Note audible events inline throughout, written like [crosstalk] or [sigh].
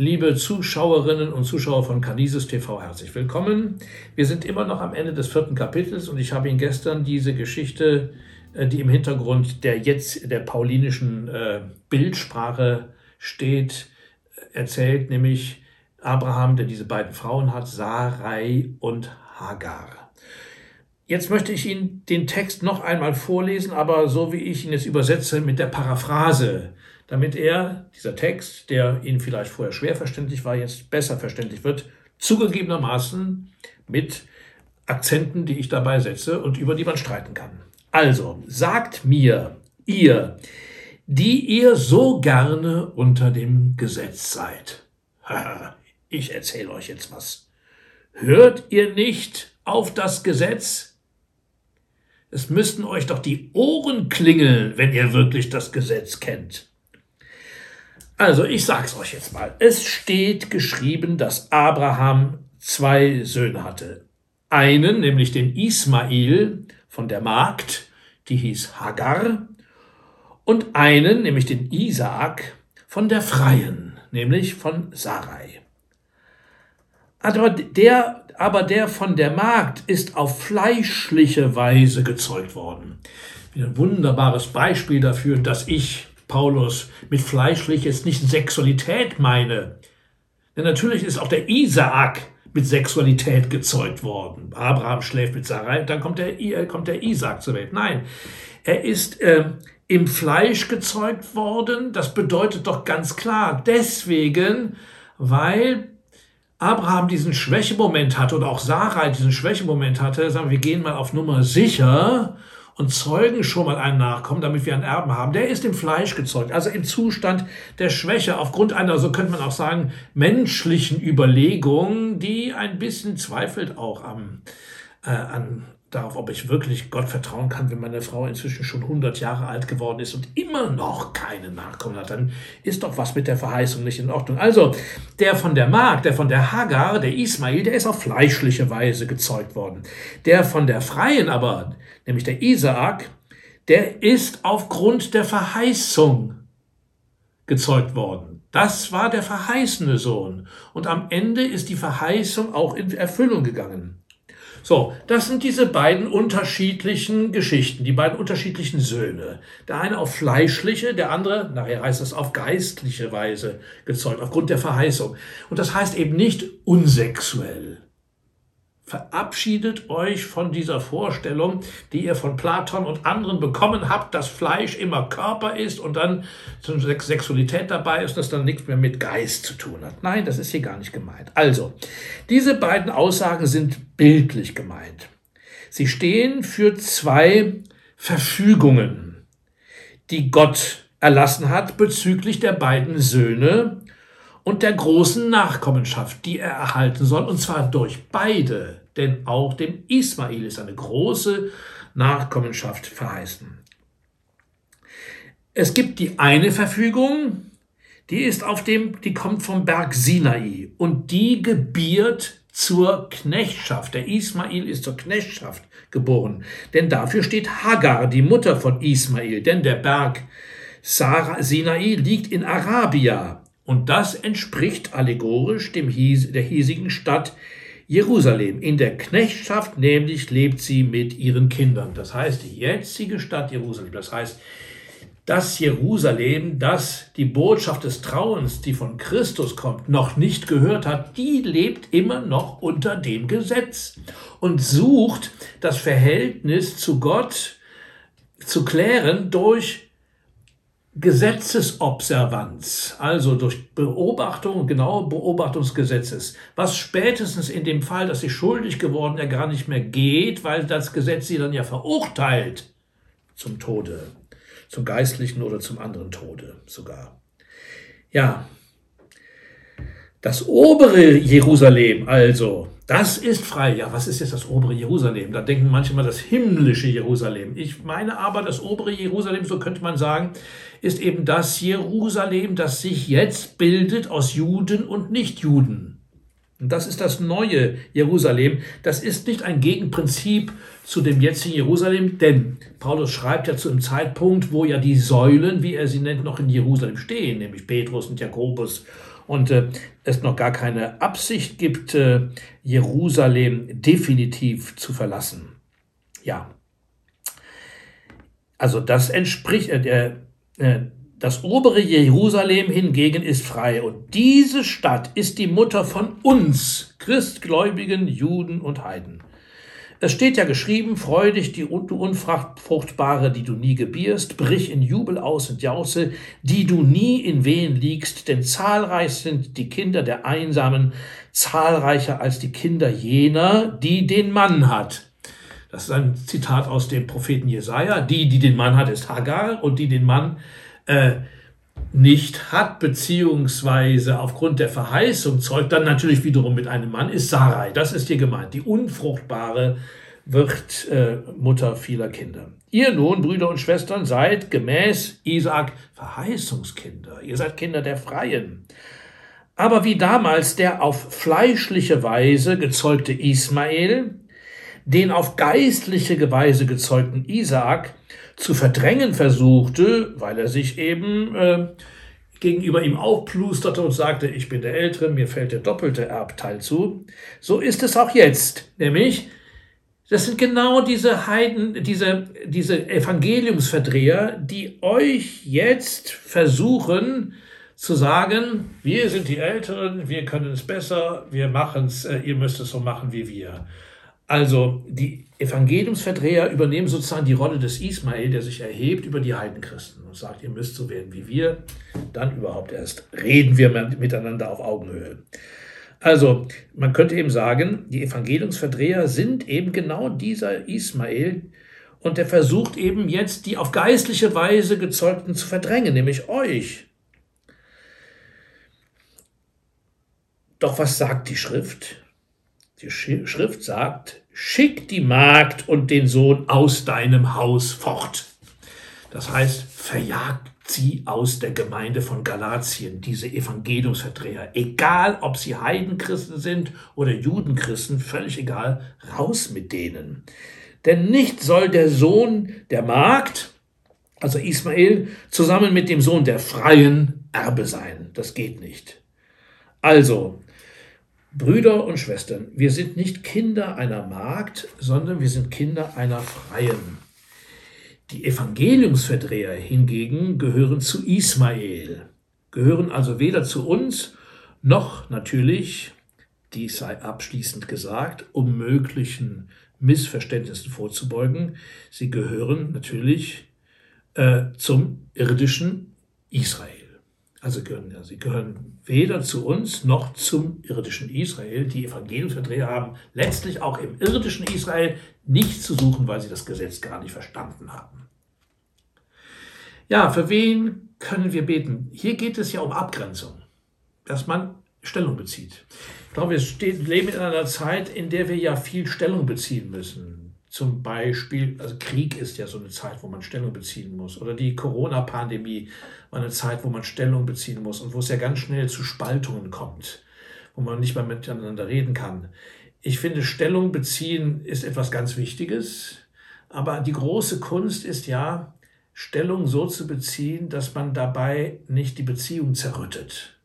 Liebe Zuschauerinnen und Zuschauer von Canises TV, herzlich willkommen. Wir sind immer noch am Ende des vierten Kapitels und ich habe Ihnen gestern diese Geschichte, äh, die im Hintergrund der jetzt der paulinischen äh, Bildsprache steht, erzählt, nämlich Abraham, der diese beiden Frauen hat, Sarai und Hagar. Jetzt möchte ich Ihnen den Text noch einmal vorlesen, aber so wie ich ihn jetzt übersetze mit der Paraphrase, damit er, dieser Text, der Ihnen vielleicht vorher schwer verständlich war, jetzt besser verständlich wird, zugegebenermaßen mit Akzenten, die ich dabei setze und über die man streiten kann. Also, sagt mir, ihr, die ihr so gerne unter dem Gesetz seid. [laughs] ich erzähle euch jetzt was. Hört ihr nicht auf das Gesetz? Es müssten euch doch die Ohren klingeln, wenn ihr wirklich das Gesetz kennt. Also, ich sag's euch jetzt mal. Es steht geschrieben, dass Abraham zwei Söhne hatte. Einen, nämlich den Ismail von der Magd, die hieß Hagar, und einen, nämlich den Isaak von der Freien, nämlich von Sarai. Aber der, aber der von der Magd ist auf fleischliche Weise gezeugt worden. Ein wunderbares Beispiel dafür, dass ich Paulus mit fleischlich jetzt nicht Sexualität meine. Denn natürlich ist auch der Isaak mit Sexualität gezeugt worden. Abraham schläft mit Sarai, dann kommt der, kommt der Isaak zur Welt. Nein, er ist äh, im Fleisch gezeugt worden. Das bedeutet doch ganz klar deswegen, weil Abraham diesen Schwächemoment hatte oder auch Sarai diesen Schwächemoment hatte, sagen wir, wir gehen mal auf Nummer sicher und zeugen schon mal einen Nachkommen, damit wir einen Erben haben, der ist im Fleisch gezeugt, also im Zustand der Schwäche, aufgrund einer, so könnte man auch sagen, menschlichen Überlegung, die ein bisschen zweifelt auch am, äh, an darauf, ob ich wirklich Gott vertrauen kann, wenn meine Frau inzwischen schon 100 Jahre alt geworden ist und immer noch keine Nachkommen hat, dann ist doch was mit der Verheißung nicht in Ordnung. Also, der von der Magd, der von der Hagar, der Ismail, der ist auf fleischliche Weise gezeugt worden. Der von der Freien aber, nämlich der Isaak, der ist aufgrund der Verheißung gezeugt worden. Das war der verheißene Sohn. Und am Ende ist die Verheißung auch in Erfüllung gegangen. So, das sind diese beiden unterschiedlichen Geschichten, die beiden unterschiedlichen Söhne. Der eine auf fleischliche, der andere, nachher heißt es auf geistliche Weise gezeugt, aufgrund der Verheißung. Und das heißt eben nicht unsexuell. Verabschiedet euch von dieser Vorstellung, die ihr von Platon und anderen bekommen habt, dass Fleisch immer Körper ist und dann Sexualität dabei ist, das dann nichts mehr mit Geist zu tun hat. Nein, das ist hier gar nicht gemeint. Also, diese beiden Aussagen sind bildlich gemeint. Sie stehen für zwei Verfügungen, die Gott erlassen hat bezüglich der beiden Söhne und der großen Nachkommenschaft, die er erhalten soll, und zwar durch beide denn auch dem Ismail ist eine große Nachkommenschaft verheißen. Es gibt die eine Verfügung, die ist auf dem, die kommt vom Berg Sinai und die gebiert zur Knechtschaft. Der Ismail ist zur Knechtschaft geboren, denn dafür steht Hagar, die Mutter von Ismail, denn der Berg Sarah, Sinai liegt in Arabia und das entspricht allegorisch dem der hiesigen Stadt Jerusalem. In der Knechtschaft nämlich lebt sie mit ihren Kindern. Das heißt, die jetzige Stadt Jerusalem. Das heißt, das Jerusalem, das die Botschaft des Trauens, die von Christus kommt, noch nicht gehört hat, die lebt immer noch unter dem Gesetz und sucht das Verhältnis zu Gott zu klären durch Gesetzesobservanz, also durch Beobachtung, genaue Beobachtung des Gesetzes, was spätestens in dem Fall, dass sie schuldig geworden ja gar nicht mehr geht, weil das Gesetz sie dann ja verurteilt zum Tode, zum geistlichen oder zum anderen Tode sogar. Ja, das obere Jerusalem also, das ist frei. Ja, was ist jetzt das obere Jerusalem? Da denken manche mal das himmlische Jerusalem. Ich meine aber, das obere Jerusalem, so könnte man sagen, ist eben das Jerusalem, das sich jetzt bildet aus Juden und Nichtjuden. Und das ist das neue Jerusalem. Das ist nicht ein Gegenprinzip zu dem jetzigen Jerusalem, denn Paulus schreibt ja zu einem Zeitpunkt, wo ja die Säulen, wie er sie nennt, noch in Jerusalem stehen, nämlich Petrus und Jakobus und äh, es noch gar keine Absicht gibt, äh, Jerusalem definitiv zu verlassen. Ja, also das entspricht, äh, äh, das obere Jerusalem hingegen ist frei und diese Stadt ist die Mutter von uns, Christgläubigen, Juden und Heiden. Es steht ja geschrieben, freu dich, die, Unfruchtbare, die du nie gebierst, brich in Jubel aus und jause, die du nie in Wehen liegst, denn zahlreich sind die Kinder der Einsamen, zahlreicher als die Kinder jener, die den Mann hat. Das ist ein Zitat aus dem Propheten Jesaja. Die, die den Mann hat, ist Hagar und die den Mann äh, nicht hat, beziehungsweise aufgrund der Verheißung zeugt dann natürlich wiederum mit einem Mann, ist Sarai. Das ist hier gemeint. Die Unfruchtbare wird äh, Mutter vieler Kinder. Ihr nun, Brüder und Schwestern, seid gemäß Isaak Verheißungskinder. Ihr seid Kinder der Freien. Aber wie damals der auf fleischliche Weise gezeugte Ismael, den auf geistliche Weise gezeugten Isaak, zu verdrängen versuchte, weil er sich eben äh, gegenüber ihm aufplusterte und sagte, ich bin der Ältere, mir fällt der doppelte Erbteil zu. So ist es auch jetzt, nämlich das sind genau diese Heiden, diese, diese Evangeliumsverdreher, die euch jetzt versuchen zu sagen, wir sind die Älteren, wir können es besser, wir machen es, äh, ihr müsst es so machen wie wir. Also die Evangeliumsverdreher übernehmen sozusagen die Rolle des Ismael, der sich erhebt über die Heidenchristen und sagt, ihr müsst so werden wie wir, dann überhaupt erst reden wir miteinander auf Augenhöhe. Also man könnte eben sagen, die Evangeliumsverdreher sind eben genau dieser Ismael und der versucht eben jetzt die auf geistliche Weise gezeugten zu verdrängen, nämlich euch. Doch was sagt die Schrift? Die Schrift sagt, schick die Magd und den Sohn aus deinem Haus fort. Das heißt, verjagt sie aus der Gemeinde von Galatien, diese Evangeliumsverdreher. Egal, ob sie Heidenchristen sind oder Judenchristen, völlig egal, raus mit denen. Denn nicht soll der Sohn der Magd, also Ismael, zusammen mit dem Sohn der Freien Erbe sein. Das geht nicht. Also, Brüder und Schwestern, wir sind nicht Kinder einer Magd, sondern wir sind Kinder einer Freien. Die Evangeliumsverdreher hingegen gehören zu Ismael, gehören also weder zu uns noch natürlich, dies sei abschließend gesagt, um möglichen Missverständnissen vorzubeugen, sie gehören natürlich äh, zum irdischen Israel. Also gehören, sie gehören weder zu uns noch zum irdischen Israel. Die Evangeliumsverdreher haben letztlich auch im irdischen Israel nichts zu suchen, weil sie das Gesetz gar nicht verstanden haben. Ja, für wen können wir beten? Hier geht es ja um Abgrenzung, dass man Stellung bezieht. Ich glaube, wir leben in einer Zeit, in der wir ja viel Stellung beziehen müssen. Zum Beispiel, also Krieg ist ja so eine Zeit, wo man Stellung beziehen muss. Oder die Corona-Pandemie war eine Zeit, wo man Stellung beziehen muss und wo es ja ganz schnell zu Spaltungen kommt, wo man nicht mehr miteinander reden kann. Ich finde, Stellung beziehen ist etwas ganz Wichtiges. Aber die große Kunst ist ja, Stellung so zu beziehen, dass man dabei nicht die Beziehung zerrüttet.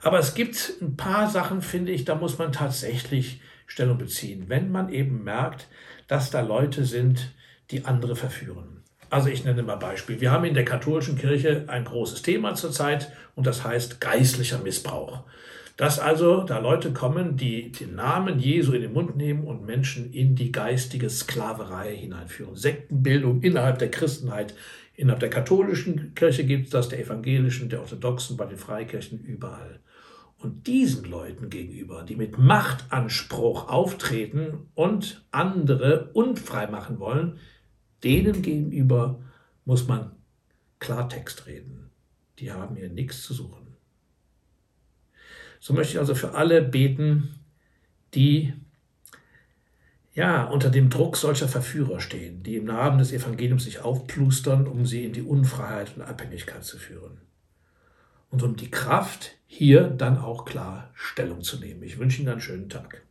Aber es gibt ein paar Sachen, finde ich, da muss man tatsächlich Stellung beziehen. Wenn man eben merkt, dass da Leute sind, die andere verführen. Also ich nenne mal Beispiel. Wir haben in der katholischen Kirche ein großes Thema zurzeit und das heißt geistlicher Missbrauch. Dass also da Leute kommen, die den Namen Jesu in den Mund nehmen und Menschen in die geistige Sklaverei hineinführen. Sektenbildung innerhalb der Christenheit. Innerhalb der katholischen Kirche gibt es das, der evangelischen, der orthodoxen, bei den Freikirchen überall. Und diesen Leuten gegenüber, die mit Machtanspruch auftreten und andere unfrei machen wollen, denen gegenüber muss man Klartext reden. Die haben hier nichts zu suchen. So möchte ich also für alle beten, die ja unter dem Druck solcher Verführer stehen, die im Namen des Evangeliums sich aufplustern, um sie in die Unfreiheit und Abhängigkeit zu führen und um die Kraft, hier dann auch klar Stellung zu nehmen. Ich wünsche Ihnen einen schönen Tag.